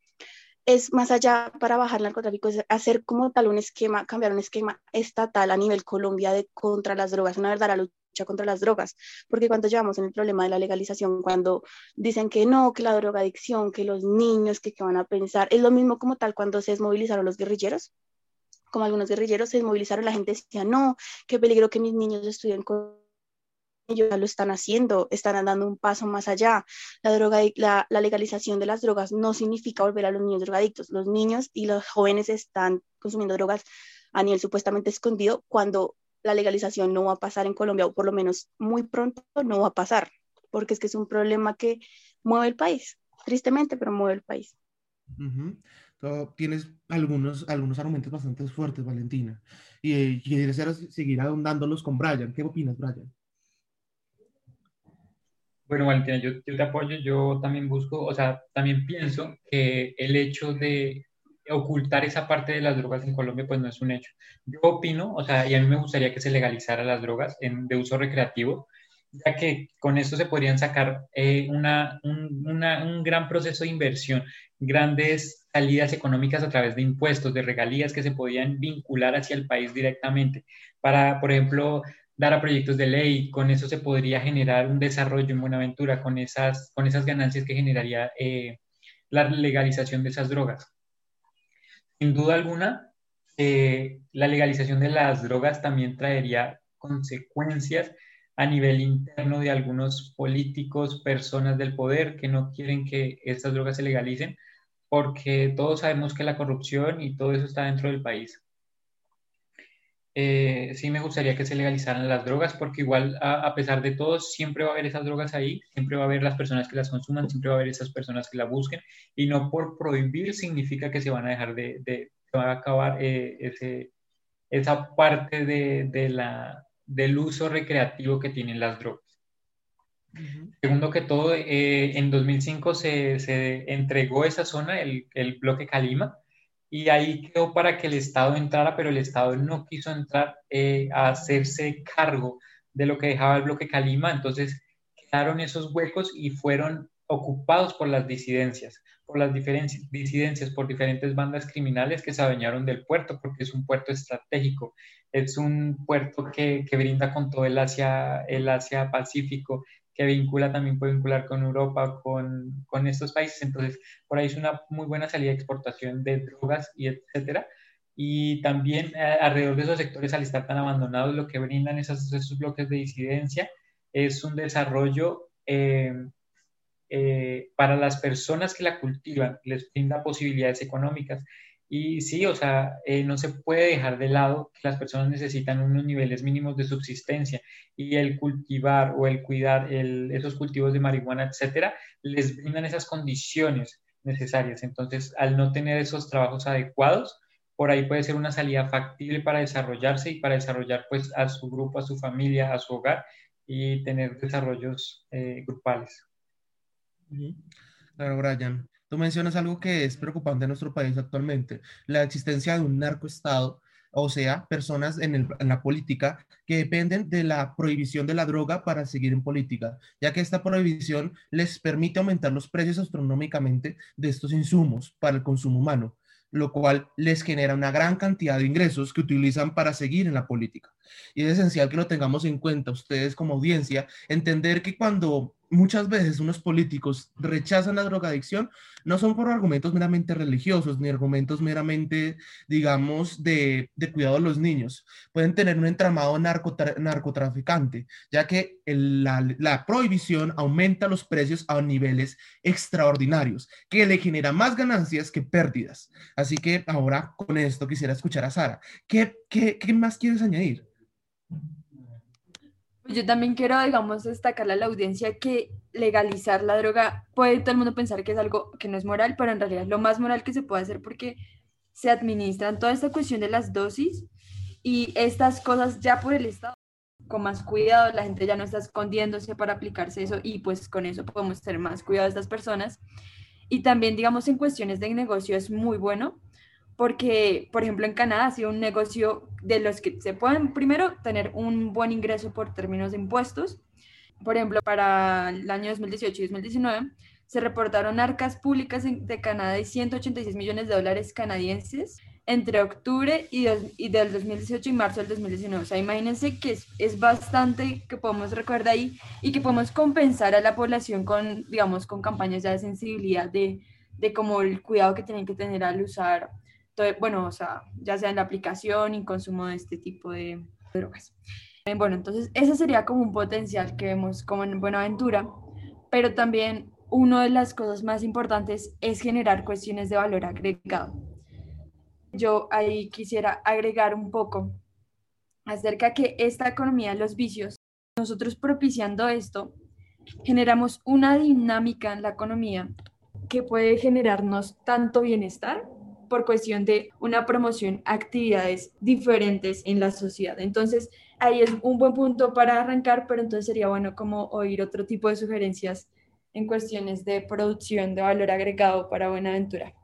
es más allá para bajar el narcotráfico, es hacer como tal un esquema, cambiar un esquema estatal a nivel Colombia de contra las drogas, una verdadera lucha contra las drogas, porque cuando llevamos en el problema de la legalización, cuando dicen que no, que la drogadicción, que los niños, que qué van a pensar, es lo mismo como tal cuando se desmovilizaron los guerrilleros, como algunos guerrilleros se desmovilizaron, la gente decía, no, qué peligro que mis niños estudien con ellos ya lo están haciendo, están dando un paso más allá. La, droga, la, la, legalización de las drogas no significa volver a los niños drogadictos. Los niños y los jóvenes están consumiendo drogas a nivel supuestamente escondido cuando la legalización no va a pasar en Colombia, o por lo menos muy pronto no va a pasar, porque es que es un problema que mueve el país, tristemente, pero mueve el país. tienes algunos, algunos argumentos bastante fuertes, Valentina, y, y quieres seguir ahondándolos con Brian. ¿Qué opinas, Brian? Bueno, Valentina, yo, te apoyo, yo también busco, o sea, también pienso que el hecho de ocultar esa parte de las drogas en Colombia, pues no es un hecho. Yo opino, o sea, y a mí me gustaría que se legalizaran las drogas en, de uso recreativo, ya que con esto se podrían sacar eh, una, un, un gran proceso de inversión, grandes salidas económicas a través de impuestos, de regalías que se podían vincular hacia el país directamente, para, por ejemplo, dar a proyectos de ley, con eso se podría generar un desarrollo en Buenaventura, con esas, con esas ganancias que generaría eh, la legalización de esas drogas. Sin duda alguna, eh, la legalización de las drogas también traería consecuencias a nivel interno de algunos políticos, personas del poder que no quieren que estas drogas se legalicen, porque todos sabemos que la corrupción y todo eso está dentro del país. Eh, sí me gustaría que se legalizaran las drogas, porque igual, a, pesar de todo, siempre va a haber esas drogas ahí, siempre va a haber las personas que las consuman, siempre va a haber esas personas que la busquen, y no por prohibir significa que se van a dejar de, de se va a acabar eh, ese, esa parte de, de la, del uso recreativo que tienen las drogas. Segundo que todo, eh, en 2005 se, se, entregó esa zona, el, el, bloque Calima, y ahí quedó para que el Estado entrara, pero el Estado no quiso entrar eh, a hacerse cargo de lo que dejaba el bloque Calima, entonces quedaron esos huecos y fueron ocupados por las disidencias, por las disidencias, por diferentes bandas criminales que se adueñaron del puerto, porque es un puerto estratégico, es un puerto que, que brinda con todo el Asia, el Asia Pacífico, que vincula también puede vincular con Europa, con, con estos países. Entonces, por ahí es una muy buena salida de exportación de drogas y etcétera. Y también eh, alrededor de esos sectores, al estar tan abandonados, lo que brindan esos, esos bloques de disidencia es un desarrollo eh, eh, para las personas que la cultivan, les brinda posibilidades económicas. Y sí, o sea, eh, no se puede dejar de lado que las personas necesitan unos niveles mínimos de subsistencia y el cultivar o el cuidar esos cultivos de marihuana, etcétera, les brindan esas condiciones necesarias. Entonces, al no tener esos trabajos adecuados, por ahí puede ser una salida factible para desarrollarse y para desarrollar pues a su grupo, a su familia, a su hogar y tener desarrollos eh, grupales. Claro, Brian. Tú mencionas algo que es preocupante en nuestro país actualmente, la existencia de un narcoestado, o sea, personas en, la política que dependen de la prohibición de la droga para seguir en política, ya que esta prohibición les permite aumentar los precios astronómicamente de estos insumos para el consumo humano lo cual les genera una gran cantidad de ingresos que utilizan para seguir en la política. Y es esencial que lo tengamos en cuenta ustedes como audiencia, entender que cuando muchas veces unos políticos rechazan la drogadicción, no son por argumentos meramente religiosos, ni argumentos meramente, digamos, de, cuidado de los niños. Pueden tener un entramado narcotraficante, ya que la, la, prohibición aumenta los precios a niveles extraordinarios, que le genera más ganancias que pérdidas. Así que ahora con esto quisiera escuchar a Sara. ¿Qué, qué, qué más quieres añadir? Yo también quiero, digamos, destacarle a la audiencia que legalizar la droga puede todo el mundo pensar que es algo que no es moral, pero en realidad es lo más moral que se puede hacer porque se administran toda esta cuestión de las dosis y estas cosas ya por el Estado con más cuidado, la gente ya no está escondiéndose para aplicarse eso y pues con eso podemos tener más cuidado de estas personas. Y también, digamos, en cuestiones de negocio es muy bueno porque, por ejemplo, en Canadá ha sido un negocio de los que se pueden, primero, tener un buen ingreso por términos de impuestos. Por ejemplo, para el año 2018 y 2019 se reportaron arcas públicas de Canadá de 186 millones de dólares canadienses entre octubre y, y, del 2018 y marzo del 2019. O sea, imagínense que es, es, bastante que podemos recordar ahí y que podemos compensar a la población con, digamos, con campañas ya de sensibilidad de, de como el cuidado que tienen que tener al usar bueno, o sea, ya sea en la aplicación y consumo de este tipo de drogas. Eh, bueno, entonces ese sería como un potencial que vemos como en Buenaventura, pero también una de las cosas más importantes es generar cuestiones de valor agregado. Yo ahí quisiera agregar un poco acerca que esta economía de los vicios, nosotros propiciando esto, generamos una dinámica en la economía que puede generarnos tanto bienestar por cuestión de una promoción actividades diferentes en la sociedad. Entonces, ahí es un buen punto para arrancar, pero entonces sería bueno como oír otro tipo de sugerencias en cuestiones de producción de valor agregado para Buenaventura.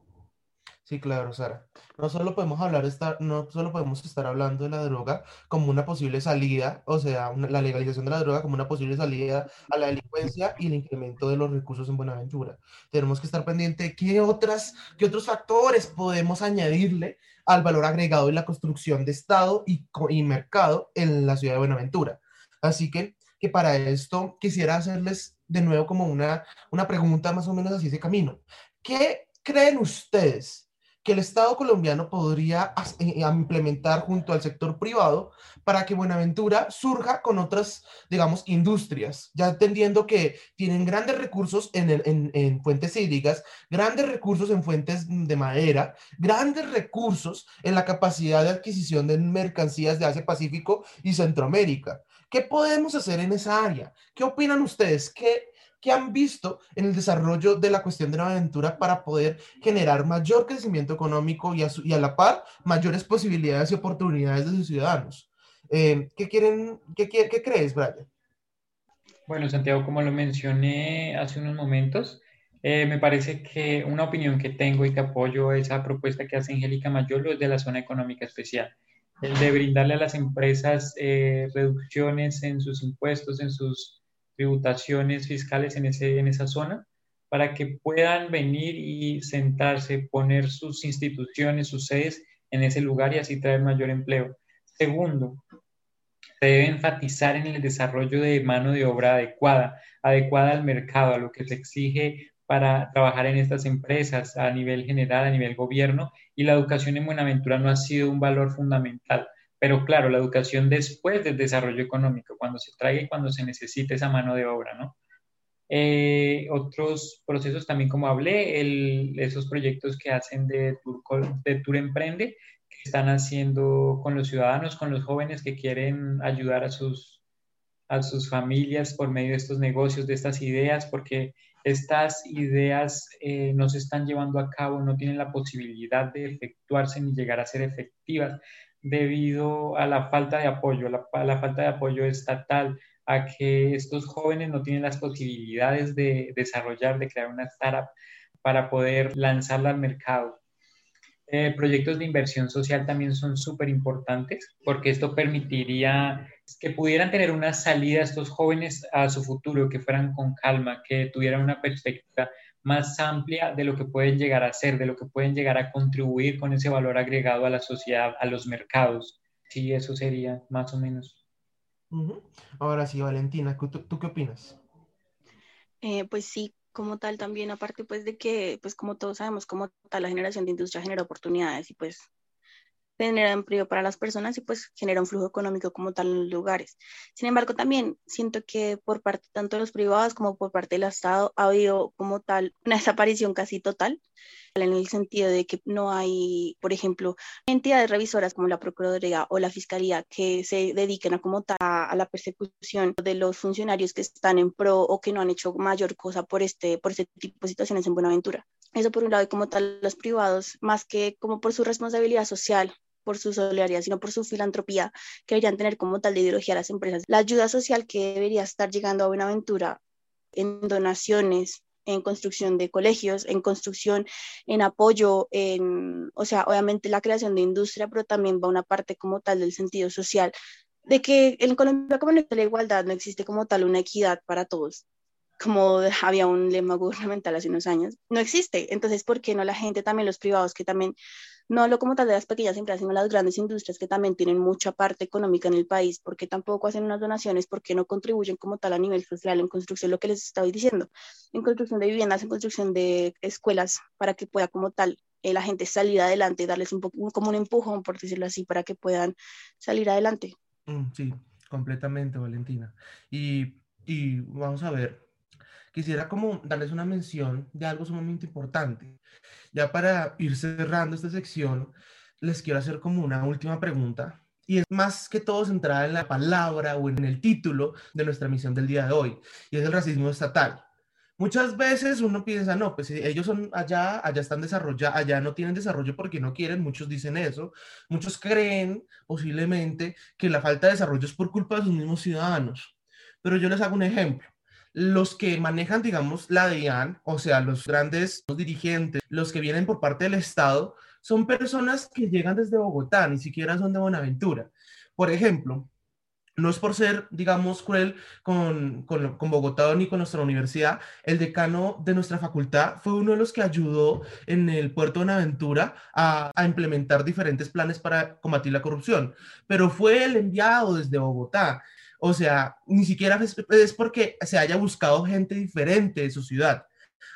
Sí, claro, Sara. No solo podemos hablar, estar, no solo podemos estar hablando de la droga como una posible salida, o sea, la legalización de la droga como una posible salida a la delincuencia y el incremento de los recursos en Buenaventura. Tenemos que estar pendiente de qué, otras, qué otros factores podemos añadirle al valor agregado y la construcción de Estado y, y mercado en la ciudad de Buenaventura. Así que, que para esto quisiera hacerles de nuevo como una, una pregunta más o menos así de camino. ¿Qué creen ustedes que el Estado colombiano podría eh, implementar junto al sector privado para que Buenaventura surja con otras, digamos, industrias, ya entendiendo que tienen grandes recursos en, en, fuentes hídricas, grandes recursos en fuentes de madera, grandes recursos en la capacidad de adquisición de mercancías de Asia Pacífico y Centroamérica. ¿Qué podemos hacer en esa área? ¿Qué opinan ustedes? ¿Qué, que han visto en el desarrollo de la cuestión de la aventura para poder generar mayor crecimiento económico y a, y a la par mayores posibilidades y oportunidades de sus ciudadanos. Eh, ¿qué, quieren, qué, qué, crees, Brian? Bueno, Santiago, como lo mencioné hace unos momentos, eh, me parece que una opinión que tengo y que apoyo esa propuesta que hace Angélica Mayolo es de la zona económica especial, el de brindarle a las empresas eh, reducciones en sus impuestos, en sus tributaciones fiscales en, ese, en esa zona, para que puedan venir y sentarse, poner sus instituciones, sus sedes en ese lugar y así traer mayor empleo. Segundo, se debe enfatizar en el desarrollo de mano de obra adecuada, adecuada al mercado, a lo que se exige para trabajar en estas empresas a nivel general, a nivel gobierno, y la educación en Buenaventura no ha sido un valor fundamental. Pero claro, la educación después del desarrollo económico, cuando se traiga y cuando se necesite esa mano de obra, ¿no? Eh, otros procesos también, como hablé, esos proyectos que hacen de Tour, de Tour Emprende, que están haciendo con los ciudadanos, con los jóvenes que quieren ayudar a sus, a sus familias por medio de estos negocios, de estas ideas, porque estas ideas eh, no se están llevando a cabo, no tienen la posibilidad de efectuarse ni llegar a ser efectivas debido a la falta de apoyo, la, a la falta de apoyo estatal, a que estos jóvenes no tienen las posibilidades de desarrollar, de crear una startup para poder lanzarla al mercado. Eh, proyectos de inversión social también son súper importantes porque esto permitiría que pudieran tener una salida estos jóvenes a su futuro, que fueran con calma, que tuvieran una perspectiva más amplia de lo que pueden llegar a ser, de lo que pueden llegar a contribuir con ese valor agregado a la sociedad, a los mercados. Sí, eso sería más o menos. Ahora sí, Valentina, ¿tú, qué opinas? Eh, pues sí, como tal también, aparte pues de que, pues como todos sabemos, como tal la generación de industria genera oportunidades y pues genera empleo para las personas y pues genera un flujo económico como tal en los lugares. Sin embargo, también siento que por parte tanto de los privados como por parte del Estado ha habido como tal una desaparición casi total en el sentido de que no hay, por ejemplo, entidades revisoras como la Procuraduría o la Fiscalía que se dediquen a como tal a la persecución de los funcionarios que están en pro o que no han hecho mayor cosa por este, por este tipo de situaciones en Buenaventura. Eso por un lado, y como tal los privados, más que como por su responsabilidad social por su solidaridad, sino por su filantropía que deberían tener como tal de ideología las empresas. La ayuda social que debería estar llegando a Buenaventura en donaciones, en construcción de colegios, en construcción, en apoyo, en, o sea, obviamente la creación de industria, pero también va una parte como tal del sentido social, de que en Colombia como no la igualdad, no existe como tal una equidad para todos como había un lema gubernamental hace unos años, no existe. Entonces, ¿por qué no la gente, también los privados, que también, no lo como tal de las pequeñas empresas, sino las grandes industrias que también tienen mucha parte económica en el país, ¿por qué tampoco hacen unas donaciones? ¿Por qué no contribuyen como tal a nivel social en construcción, lo que les estaba diciendo, en construcción de viviendas, en construcción de escuelas, para que pueda como tal eh, la gente salir adelante, darles un poco como un empujón, por decirlo así, para que puedan salir adelante? Mm, sí, completamente, Valentina. Y, y vamos a ver, quisiera como darles una mención de algo sumamente importante. Ya para ir cerrando esta sección, les quiero hacer como una última pregunta y es más que todo centrada en la palabra o en el título de nuestra misión del día de hoy, y es el racismo estatal. Muchas veces uno piensa, no, pues ellos son allá, allá están desarrollados, allá no tienen desarrollo porque no quieren, muchos dicen eso, muchos creen posiblemente que la falta de desarrollo es por culpa de sus mismos ciudadanos. Pero yo les hago un ejemplo los que manejan, digamos, la DIAN, o sea, los grandes dirigentes, los que vienen por parte del Estado, son personas que llegan desde Bogotá, ni siquiera son de Buenaventura. Por ejemplo, no es por ser, digamos, cruel con, con, Bogotá ni con nuestra universidad, el decano de nuestra facultad fue uno de los que ayudó en el puerto de Buenaventura a, a implementar diferentes planes para combatir la corrupción, pero fue el enviado desde Bogotá. O sea, ni siquiera es, porque se haya buscado gente diferente de su ciudad.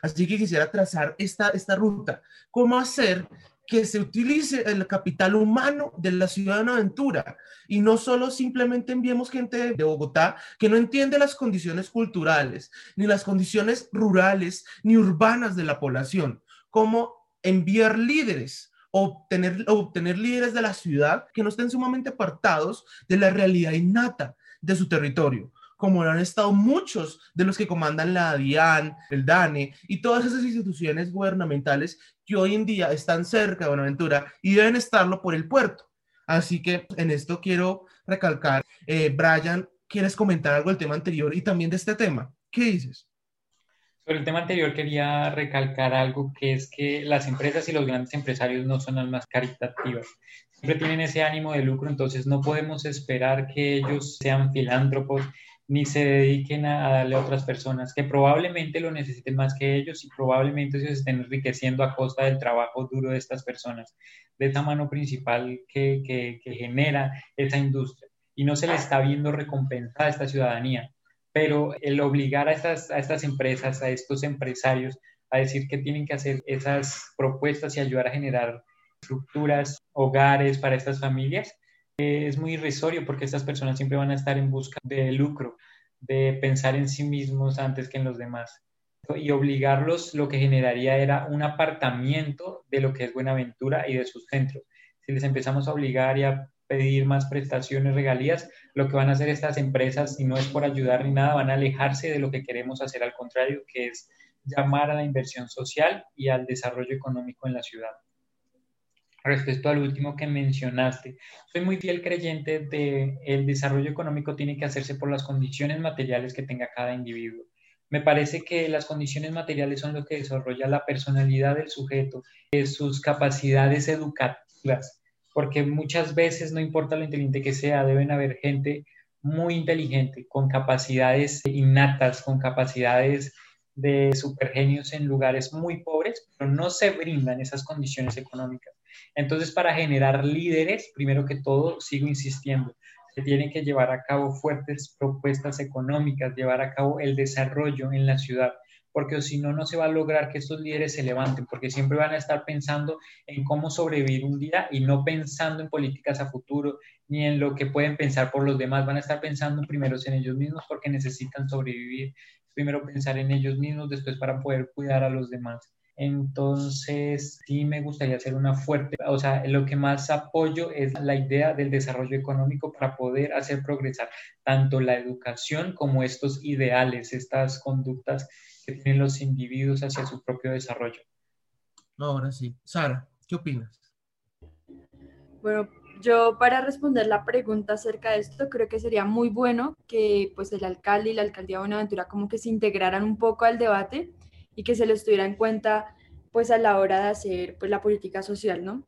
Así que quisiera trazar esta, esta ruta. ¿Cómo hacer que se utilice el capital humano de la ciudad de Aventura y no solo simplemente enviemos gente de Bogotá que no entiende las condiciones culturales, ni las condiciones rurales, ni urbanas de la población, como enviar líderes obtener, obtener líderes de la ciudad que no estén sumamente apartados de la realidad innata de su territorio, como lo han estado muchos de los que comandan la DIAN, el DANE y todas esas instituciones gubernamentales que hoy en día están cerca de Buenaventura y deben estarlo por el puerto. Así que en esto quiero recalcar, eh, Brian quieres comentar algo del tema anterior y también de este tema. ¿Qué dices? Sobre el tema anterior quería recalcar algo que es que las empresas y los grandes empresarios no son almas caritativas. Siempre tienen ese ánimo de lucro, entonces no podemos esperar que ellos sean filántropos ni se dediquen a, darle a otras personas que probablemente lo necesiten más que ellos y probablemente se estén enriqueciendo a costa del trabajo duro de estas personas, de esta mano principal que, que, que genera esa industria. Y no se le está viendo recompensada a esta ciudadanía, pero el obligar a estas, a estas empresas, a estos empresarios, a decir que tienen que hacer esas propuestas y ayudar a generar estructuras, hogares para estas familias, es muy irrisorio porque estas personas siempre van a estar en busca de lucro, de pensar en sí mismos antes que en los demás. Y obligarlos lo que generaría era un apartamiento de lo que es Buenaventura y de sus centros. Si les empezamos a obligar y a pedir más prestaciones, regalías, lo que van a hacer estas empresas, si no es por ayudar ni nada, van a alejarse de lo que queremos hacer, al contrario, que es llamar a la inversión social y al desarrollo económico en la ciudad respecto al último que mencionaste. Soy muy fiel creyente de el desarrollo económico tiene que hacerse por las condiciones materiales que tenga cada individuo. Me parece que las condiciones materiales son lo que desarrolla la personalidad del sujeto, sus capacidades educativas, porque muchas veces no importa lo inteligente que sea, deben haber gente muy inteligente, con capacidades innatas, con capacidades de supergenios en lugares muy pobres, pero no se brindan esas condiciones económicas. Entonces, para generar líderes, primero que todo, sigo insistiendo, se tienen que llevar a cabo fuertes propuestas económicas, llevar a cabo el desarrollo en la ciudad, porque si no, no se va a lograr que estos líderes se levanten, porque siempre van a estar pensando en cómo sobrevivir un día y no pensando en políticas a futuro ni en lo que pueden pensar por los demás, van a estar pensando primero en ellos mismos porque necesitan sobrevivir, primero pensar en ellos mismos, después para poder cuidar a los demás. Entonces, sí me gustaría hacer una fuerte, o sea, lo que más apoyo es la idea del desarrollo económico para poder hacer progresar tanto la educación como estos ideales, estas conductas que tienen los individuos hacia su propio desarrollo. Ahora sí. Sara, ¿qué opinas? Bueno, yo para responder la pregunta acerca de esto, creo que sería muy bueno que pues el alcalde y la alcaldía de Buenaventura como que se integraran un poco al debate y que se les tuviera en cuenta pues a la hora de hacer pues la política social, ¿no?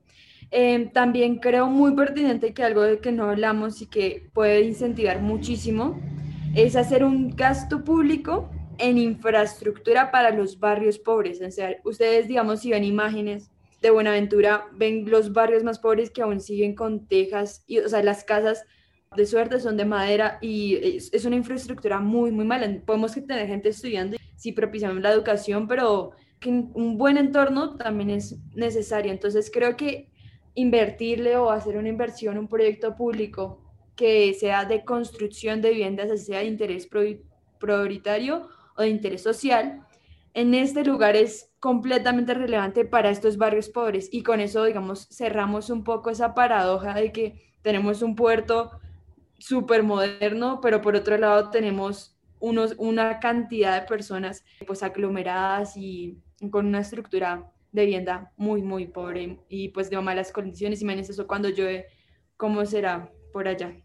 Em, también creo muy pertinente que algo de que no hablamos y que puede incentivar muchísimo es hacer un gasto público en infraestructura para los barrios pobres. O sea, ustedes, digamos, si ven imágenes de Buenaventura, ven los barrios más pobres que aún siguen con tejas, y, o sea, las casas de suerte son de madera y es, es una infraestructura muy, muy mala. Podemos tener gente estudiando si propiciamos la educación, pero que un buen entorno también es necesario. Entonces creo que invertirle o hacer una inversión, un proyecto público que sea de construcción de viviendas, sea de interés prioritario o de interés social, en este lugar es completamente relevante para estos barrios pobres. Y con eso, digamos, cerramos un poco esa paradoja de que tenemos un puerto súper moderno, pero por otro lado tenemos unos, una cantidad de personas pues aglomeradas y con una estructura de vivienda muy, muy pobre y pues de malas condiciones. Imagínense eso cuando llueve, ¿cómo será por allá?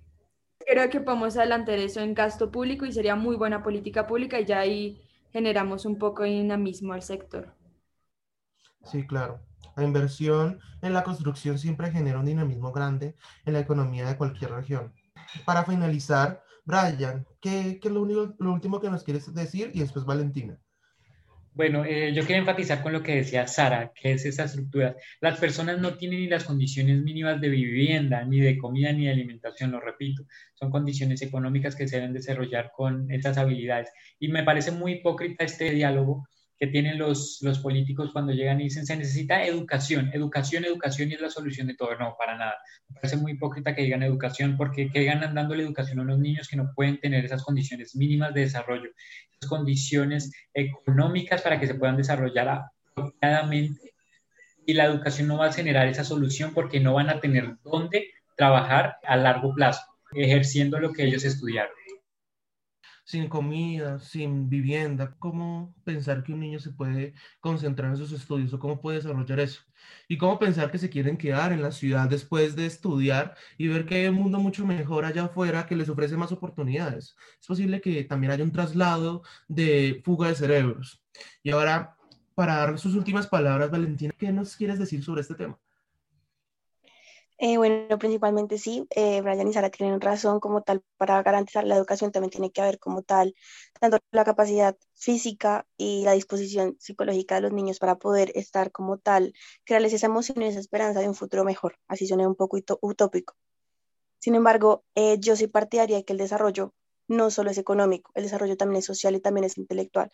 Creo que podemos adelantar eso en gasto público y sería muy buena política pública y ya ahí generamos un poco de dinamismo al sector. Sí, claro. La inversión en la construcción siempre genera un dinamismo grande en la economía de cualquier región. Para finalizar, Brian, ¿qué, es lo, último que nos quieres decir? Y después Valentina. Bueno, eh, yo quiero enfatizar con lo que decía Sara, que es esa estructura. Las personas no tienen ni las condiciones mínimas de vivienda, ni de comida, ni de alimentación, lo repito. Son condiciones económicas que se deben desarrollar con estas habilidades. Y me parece muy hipócrita este diálogo tienen los, los políticos cuando llegan y dicen se necesita educación, educación, educación y es la solución de todo. No, para nada. Me parece muy hipócrita que digan educación porque que ganan dándole educación a unos niños que no pueden tener esas condiciones mínimas de desarrollo, esas condiciones económicas para que se puedan desarrollar apropiadamente. Y la educación no va a generar esa solución porque no van a tener dónde trabajar a largo plazo, ejerciendo lo que ellos estudiaron. Sin comida, sin vivienda, ¿cómo pensar que un niño se puede concentrar en sus estudios o cómo puede desarrollar eso? Y cómo pensar que se quieren quedar en la ciudad después de estudiar y ver que hay un mundo mucho mejor allá afuera que les ofrece más oportunidades. Es posible que también haya un traslado de fuga de cerebros. Y ahora, para dar sus últimas palabras, Valentina, ¿qué nos quieres decir sobre este tema? Eh, bueno, principalmente sí, eh, Brian y Sara tienen razón como tal, para garantizar la educación también tiene que haber como tal, tanto la capacidad física y la disposición psicológica de los niños para poder estar como tal, crearles esa emoción y esa esperanza de un futuro mejor, así suena un poco utópico. Sin embargo, eh, yo soy partidaria de que el desarrollo no solo es económico, el desarrollo también es social y también es intelectual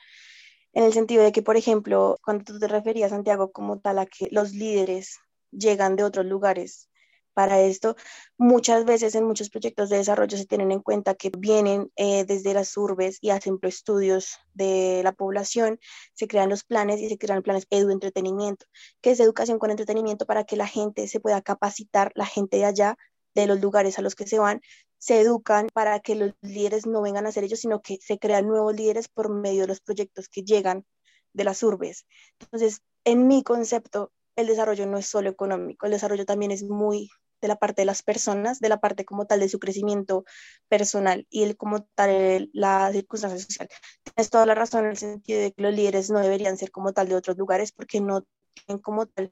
en el sentido de que, por ejemplo, cuando tú te referías, Santiago, como tal, a que los líderes llegan de otros lugares para esto. Muchas veces en muchos proyectos de desarrollo se tienen en cuenta que vienen eh, desde las urbes y hacen estudios de la población, se crean los planes y se crean planes edu-entretenimiento, que es educación con entretenimiento para que la gente se pueda capacitar, la gente de allá, de los lugares a los que se van, se educan para que los líderes no vengan a ser ellos, sino que se crean nuevos líderes por medio de los proyectos que llegan de las urbes. Entonces, en mi concepto, el desarrollo no es solo económico, el desarrollo también es muy de la parte de las personas, de la parte como tal de su crecimiento personal y el como tal la circunstancia social. Tienes toda la razón en el sentido de que los líderes no deberían ser como tal de otros lugares porque no tienen como tal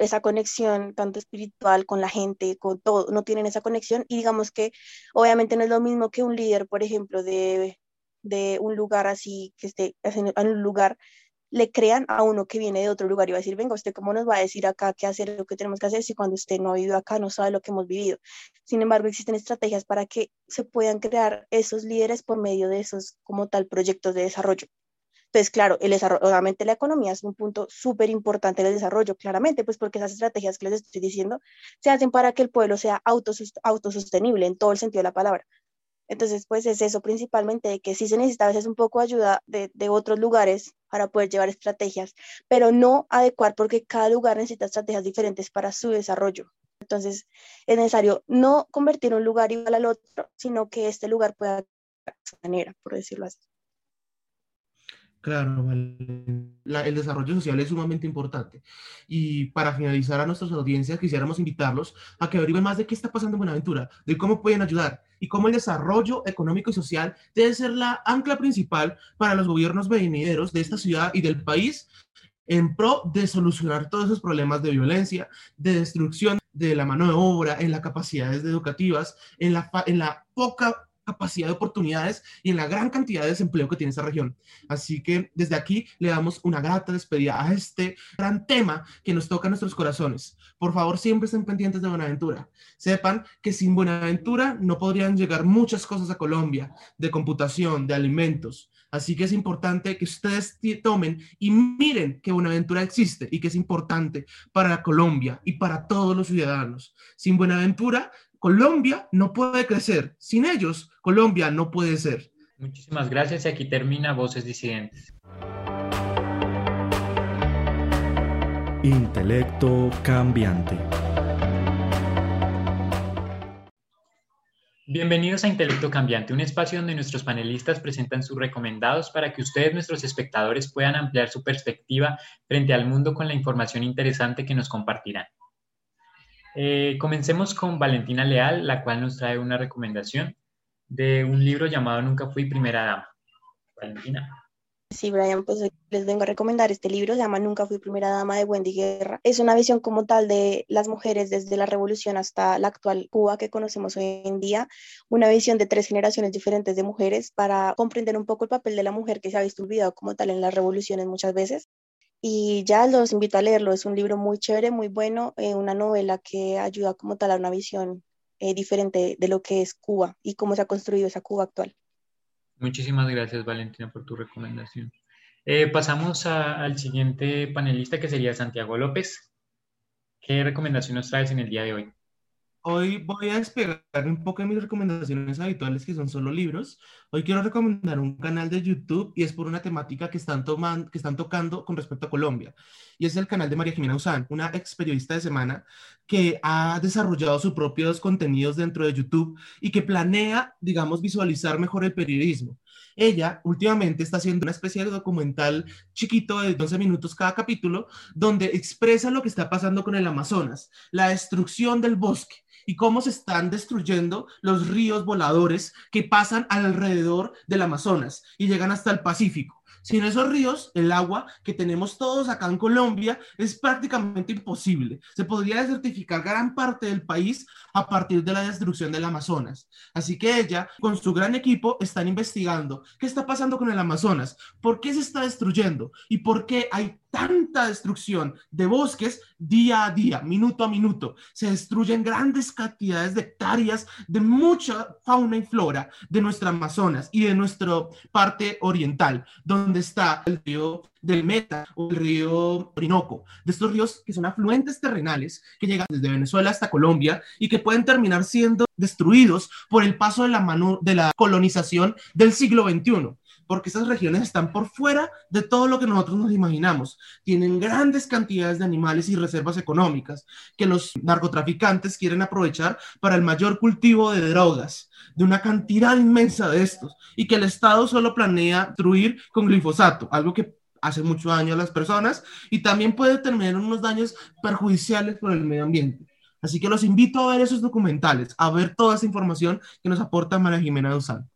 esa conexión tanto espiritual con la gente, con todo, no tienen esa conexión y digamos que obviamente no es lo mismo que un líder, por ejemplo, de, de un lugar así, que esté en un lugar le crean a uno que viene de otro lugar y va a decir, venga, ¿usted cómo nos va a decir acá qué hacer, lo que tenemos que hacer si cuando usted no ha vivido acá no sabe lo que hemos vivido? Sin embargo, existen estrategias para que se puedan crear esos líderes por medio de esos como tal proyectos de desarrollo. Entonces, claro, el desarrollo, obviamente la economía es un punto súper importante del desarrollo, claramente, pues porque esas estrategias que les estoy diciendo se hacen para que el pueblo sea autosostenible en todo el sentido de la palabra. Entonces, pues es eso principalmente, que sí se necesita a veces un poco de ayuda de, de, otros lugares para poder llevar estrategias, pero no adecuar porque cada lugar necesita estrategias diferentes para su desarrollo. Entonces, es necesario no convertir un lugar igual al otro, sino que este lugar pueda de manera, por decirlo así. Claro, el desarrollo social es sumamente importante. Y para finalizar a nuestras audiencias, quisiéramos invitarlos a que averigüen más de qué está pasando en Buenaventura, de cómo pueden ayudar y cómo el desarrollo económico y social debe ser la ancla principal para los gobiernos venideros de esta ciudad y del país en pro de solucionar todos esos problemas de violencia, de destrucción de la mano de obra, en las capacidades educativas, en la, en la poca capacidad de oportunidades y en la gran cantidad de desempleo que tiene esta región. Así que desde aquí le damos una grata despedida a este gran tema que nos toca a nuestros corazones. Por favor, siempre estén pendientes de Buenaventura. Sepan que sin Buenaventura no podrían llegar muchas cosas a Colombia, de computación, de alimentos. Así que es importante que ustedes tomen y miren que Buenaventura existe y que es importante para Colombia y para todos los ciudadanos. Sin Buenaventura Colombia no puede crecer. Sin ellos, Colombia no puede ser. Muchísimas gracias y aquí termina Voces Disidentes. Intelecto cambiante. Bienvenidos a Intelecto Cambiante, un espacio donde nuestros panelistas presentan sus recomendados para que ustedes, nuestros espectadores, puedan ampliar su perspectiva frente al mundo con la información interesante que nos compartirán. Eh, comencemos con Valentina Leal, la cual nos trae una recomendación de un libro llamado Nunca fui primera dama. Valentina. Sí, Brian, pues les vengo a recomendar este libro, se llama Nunca fui primera dama de Wendy Guerra. Es una visión como tal de las mujeres desde la revolución hasta la actual Cuba que conocemos hoy en día, una visión de tres generaciones diferentes de mujeres para comprender un poco el papel de la mujer que se ha visto olvidado como tal en las revoluciones muchas veces y ya los invito a leerlo. Es un libro muy chévere, muy bueno, eh, una novela que ayuda como tal a una visión eh, diferente de lo que es Cuba y cómo se ha construido esa Cuba actual. Muchísimas gracias, Valentina, por tu recomendación. Eh, pasamos al siguiente panelista, que sería Santiago López. ¿Qué recomendación nos traes en el día de hoy? Hoy voy a despegar un poco de mis recomendaciones habituales, que son solo libros. Hoy quiero recomendar un canal de YouTube y es por una temática que están, tomando, que están tocando con respecto a Colombia. Y es el canal de María Jimena Usán, una ex periodista de semana que ha desarrollado sus propios contenidos dentro de YouTube y que planea, digamos, visualizar mejor el periodismo. Ella últimamente está haciendo una especie de documental chiquito de 12 minutos cada capítulo, donde expresa lo que está pasando con el Amazonas, la destrucción del bosque y cómo se están destruyendo los ríos voladores que pasan alrededor del Amazonas y llegan hasta el Pacífico. Sin esos ríos, el agua que tenemos todos acá en Colombia es prácticamente imposible. Se podría desertificar gran parte del país a partir de la destrucción del Amazonas. Así que ella, con su gran equipo, están investigando qué está pasando con el Amazonas, por qué se está destruyendo y por qué hay tanta destrucción de bosques día a día, minuto a minuto. Se destruyen grandes cantidades de hectáreas de mucha fauna y flora de nuestra Amazonas y de nuestra parte oriental, donde está el río del Meta o el río Orinoco, de estos ríos que son afluentes terrenales que llegan desde Venezuela hasta Colombia y que pueden terminar siendo destruidos por el paso de la, mano, de la colonización del siglo XXI porque esas regiones están por fuera de todo lo que nosotros nos imaginamos. Tienen grandes cantidades de animales y reservas económicas que los narcotraficantes quieren aprovechar para el mayor cultivo de drogas, de una cantidad inmensa de estos, y que el Estado solo planea destruir con glifosato, algo que hace mucho daño a las personas y también puede tener unos daños perjudiciales por el medio ambiente. Así que los invito a ver esos documentales, a ver toda esa información que nos aporta María Jimena Duzán.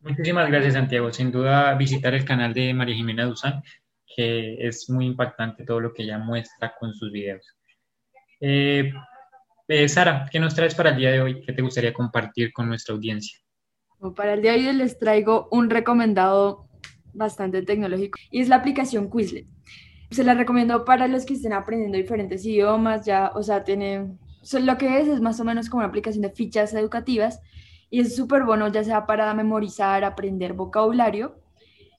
Muchísimas gracias, Santiago. Sin duda, visitar el canal de María Jimena Duzán, que es muy impactante todo lo que ella muestra con sus videos. Eh, eh, Sara, ¿qué nos traes para el día de hoy? ¿Qué te gustaría compartir con nuestra audiencia? Para el día de hoy les traigo un recomendado bastante tecnológico y es la aplicación Quizlet. Se la recomiendo para los que estén aprendiendo diferentes idiomas, ya, o sea, tiene, lo que es es más o menos como una aplicación de fichas educativas y es súper bueno ya sea para memorizar, aprender vocabulario.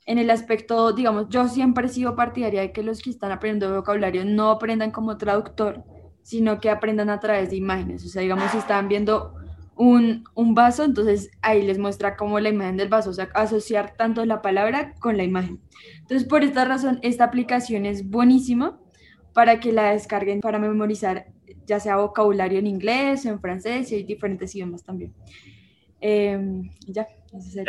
En el aspecto, digamos, yo siempre he sido partidaria de que los que están aprendiendo vocabulario no aprendan como traductor, sino que aprendan a través de imágenes. O sea, digamos, si están viendo un, un, vaso, entonces ahí les muestra como la imagen del vaso, o sea, asociar tanto la palabra con la imagen. Entonces, por esta razón, esta aplicación es buenísima para que la descarguen para memorizar ya sea vocabulario en inglés, en francés y hay diferentes idiomas también. Em, ya,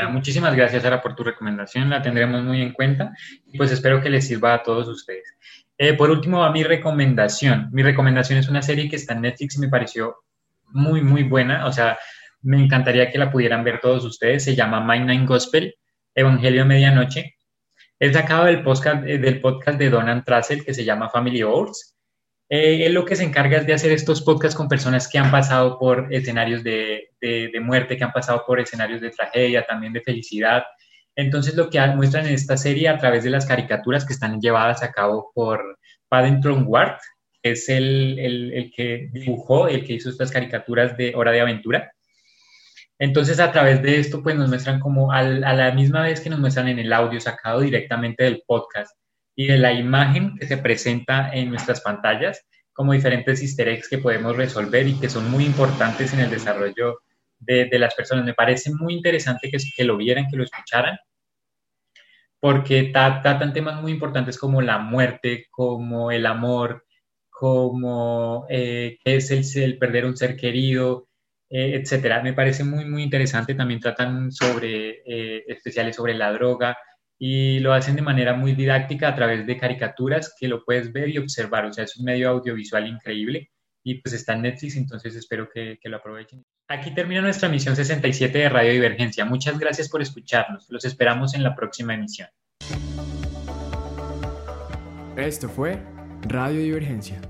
muchísimas gracias, Sara, por tu recomendación. La tendremos muy en cuenta pues espero que les sirva a todos ustedes. Eh, por último, va mi recomendación. Mi recomendación es una serie que está en Netflix y me pareció muy, muy buena. O sea, me encantaría que la pudieran ver todos ustedes. Se llama My Nine Gospel, Evangelio Medianoche. Es sacado del podcast, eh, del podcast de Donald Trussell que se llama Family Wars eh, él lo que se encarga es de hacer estos podcasts con personas que han pasado por escenarios de, muerte, que han pasado por escenarios de tragedia, también de felicidad. Entonces lo que muestran en esta serie a través de las caricaturas que están llevadas a cabo por Paddington Ward, que es el, el, que dibujó, el que hizo estas caricaturas de Hora de Aventura. Entonces a través de esto pues nos muestran como a la misma vez que nos muestran en el audio sacado directamente del podcast y de la imagen que se presenta en nuestras pantallas, como diferentes easter que podemos resolver y que son muy importantes en el desarrollo de, las personas. Me parece muy interesante que, lo vieran, que lo escucharan, porque tratan temas muy importantes como la muerte, como el amor, como eh, qué es el, el, perder un ser querido, eh, etcétera. Me parece muy, muy interesante. También tratan sobre, eh, especiales sobre la droga, y lo hacen de manera muy didáctica a través de caricaturas que lo puedes ver y observar. O sea, es un medio audiovisual increíble y pues está en Netflix, entonces espero que, que lo aprovechen. Aquí termina nuestra emisión 67 de Radio Divergencia. Muchas gracias por escucharnos. Los esperamos en la próxima emisión. Esto fue Radio Divergencia.